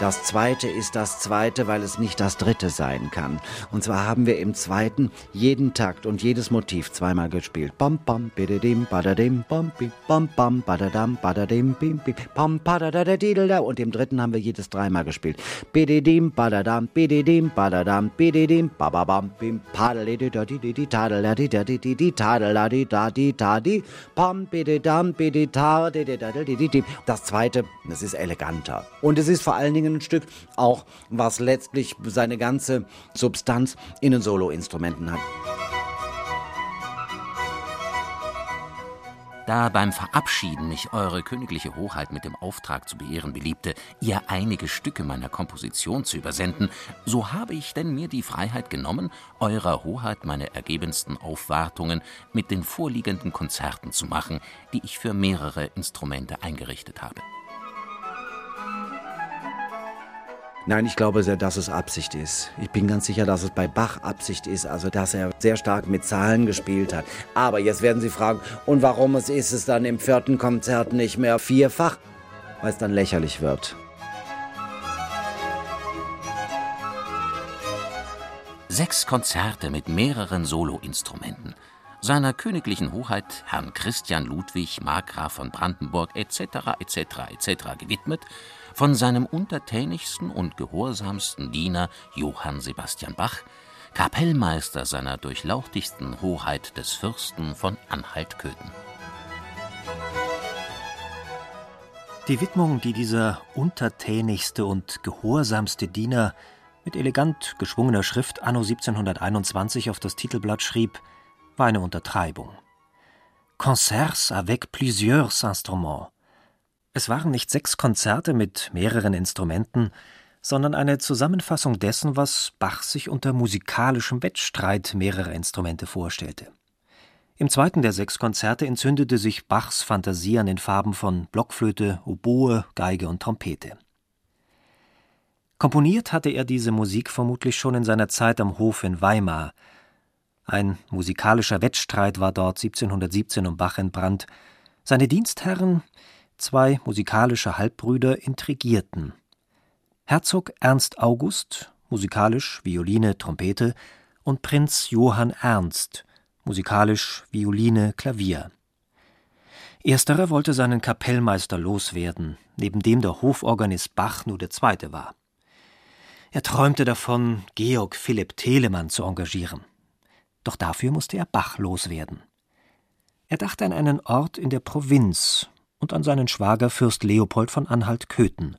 Das zweite ist das zweite, weil es nicht das dritte sein kann. Und zwar haben wir im zweiten jeden Takt und jedes Motiv zweimal gespielt. Bam bam bididim badadim bam bam bam badadam badadim bim bim bam badadadadidda und im dritten haben wir jedes dreimal gespielt. Bididim badadam bididim badadam bididim bababam bim padalididadididi ein Stück, auch was letztlich seine ganze Substanz in den Soloinstrumenten hat. Da beim Verabschieden mich Eure Königliche Hoheit mit dem Auftrag zu beehren beliebte, ihr einige Stücke meiner Komposition zu übersenden, so habe ich denn mir die Freiheit genommen, Eurer Hoheit meine ergebensten Aufwartungen mit den vorliegenden Konzerten zu machen, die ich für mehrere Instrumente eingerichtet habe. Nein, ich glaube sehr, dass es Absicht ist. Ich bin ganz sicher, dass es bei Bach Absicht ist, also dass er sehr stark mit Zahlen gespielt hat. Aber jetzt werden Sie fragen, und warum ist es dann im vierten Konzert nicht mehr vierfach? Weil es dann lächerlich wird. Sechs Konzerte mit mehreren Soloinstrumenten. Seiner königlichen Hoheit Herrn Christian Ludwig, Markgraf von Brandenburg etc. etc. etc. gewidmet von seinem untertänigsten und gehorsamsten Diener Johann Sebastian Bach, Kapellmeister seiner durchlauchtigsten Hoheit des Fürsten von Anhalt-Köthen. Die Widmung, die dieser untertänigste und gehorsamste Diener mit elegant geschwungener Schrift anno 1721 auf das Titelblatt schrieb, war eine Untertreibung. Concerts avec plusieurs instruments es waren nicht sechs Konzerte mit mehreren Instrumenten, sondern eine Zusammenfassung dessen, was Bach sich unter musikalischem Wettstreit mehrerer Instrumente vorstellte. Im zweiten der sechs Konzerte entzündete sich Bachs Fantasie an den Farben von Blockflöte, Oboe, Geige und Trompete. Komponiert hatte er diese Musik vermutlich schon in seiner Zeit am Hof in Weimar. Ein musikalischer Wettstreit war dort 1717 um Bach entbrannt. Seine Dienstherren, Zwei musikalische Halbbrüder intrigierten. Herzog Ernst August, musikalisch Violine, Trompete, und Prinz Johann Ernst, musikalisch Violine, Klavier. Ersterer wollte seinen Kapellmeister loswerden, neben dem der Hoforganist Bach nur der zweite war. Er träumte davon, Georg Philipp Telemann zu engagieren. Doch dafür musste er Bach loswerden. Er dachte an einen Ort in der Provinz, und an seinen Schwager Fürst Leopold von Anhalt-Köthen,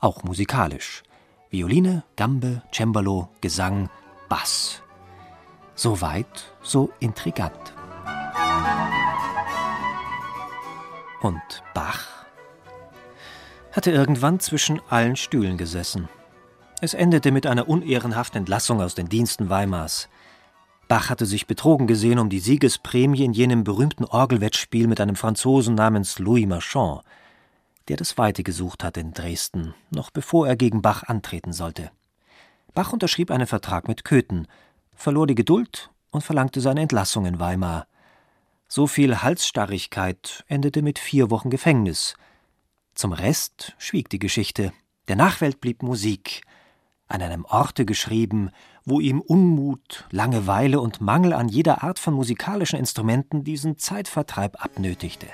auch musikalisch. Violine, Gambe, Cembalo, Gesang, Bass. So weit, so intrigant. Und Bach hatte irgendwann zwischen allen Stühlen gesessen. Es endete mit einer unehrenhaften Entlassung aus den Diensten Weimars. Bach hatte sich betrogen gesehen um die Siegesprämie in jenem berühmten Orgelwettspiel mit einem Franzosen namens Louis Marchand, der das Weite gesucht hatte in Dresden, noch bevor er gegen Bach antreten sollte. Bach unterschrieb einen Vertrag mit Köthen, verlor die Geduld und verlangte seine Entlassung in Weimar. So viel Halsstarrigkeit endete mit vier Wochen Gefängnis. Zum Rest schwieg die Geschichte. Der Nachwelt blieb Musik, an einem Orte geschrieben, wo ihm Unmut, Langeweile und Mangel an jeder Art von musikalischen Instrumenten diesen Zeitvertreib abnötigte.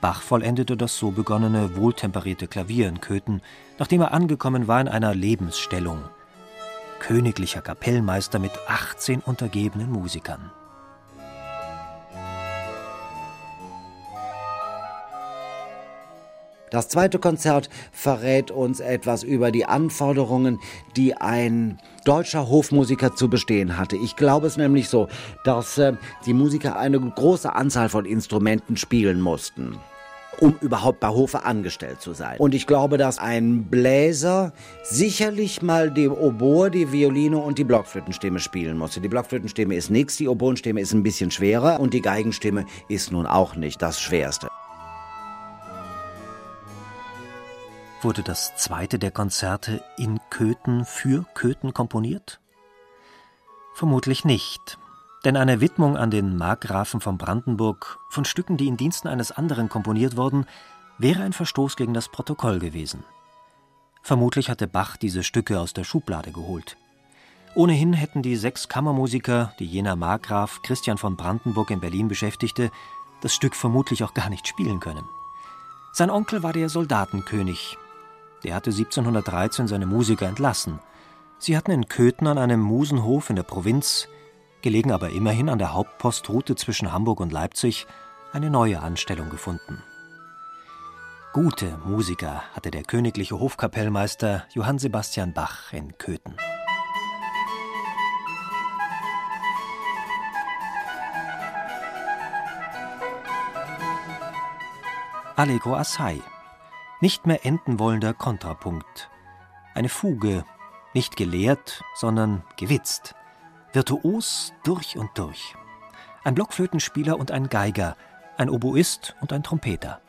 Bach vollendete das so begonnene, wohltemperierte Klavier in Köthen, nachdem er angekommen war in einer Lebensstellung. Königlicher Kapellmeister mit 18 untergebenen Musikern. Das zweite Konzert verrät uns etwas über die Anforderungen, die ein deutscher Hofmusiker zu bestehen hatte. Ich glaube es nämlich so, dass äh, die Musiker eine große Anzahl von Instrumenten spielen mussten um überhaupt bei Hofe angestellt zu sein. Und ich glaube, dass ein Bläser sicherlich mal die Oboe, die Violine und die Blockflötenstimme spielen musste. Die Blockflötenstimme ist nichts, die Oboenstimme ist ein bisschen schwerer und die Geigenstimme ist nun auch nicht das Schwerste. Wurde das zweite der Konzerte in Köthen für Köthen komponiert? Vermutlich nicht, denn eine Widmung an den Markgrafen von Brandenburg von Stücken, die in Diensten eines anderen komponiert wurden, wäre ein Verstoß gegen das Protokoll gewesen. Vermutlich hatte Bach diese Stücke aus der Schublade geholt. Ohnehin hätten die sechs Kammermusiker, die jener Markgraf Christian von Brandenburg in Berlin beschäftigte, das Stück vermutlich auch gar nicht spielen können. Sein Onkel war der Soldatenkönig. Der hatte 1713 seine Musiker entlassen. Sie hatten in Köthen an einem Musenhof in der Provinz, gelegen aber immerhin an der Hauptpostroute zwischen Hamburg und Leipzig, eine neue Anstellung gefunden. Gute Musiker hatte der königliche Hofkapellmeister Johann Sebastian Bach in Köthen. Allegro assai. Nicht mehr enden wollender Kontrapunkt. Eine Fuge, nicht gelehrt, sondern gewitzt. Virtuos durch und durch. Ein Blockflötenspieler und ein Geiger, ein Oboist und ein Trompeter.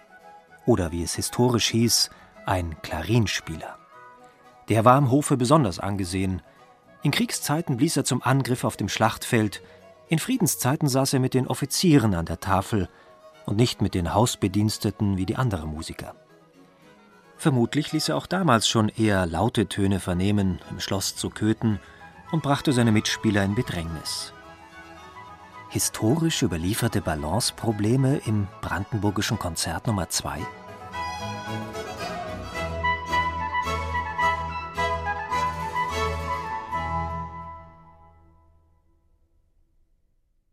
Oder wie es historisch hieß, ein Klarinspieler. Der war im Hofe besonders angesehen. In Kriegszeiten blies er zum Angriff auf dem Schlachtfeld, in Friedenszeiten saß er mit den Offizieren an der Tafel und nicht mit den Hausbediensteten wie die anderen Musiker. Vermutlich ließ er auch damals schon eher laute Töne vernehmen im Schloss zu Köthen und brachte seine Mitspieler in Bedrängnis. Historisch überlieferte Balanceprobleme im brandenburgischen Konzert Nummer 2?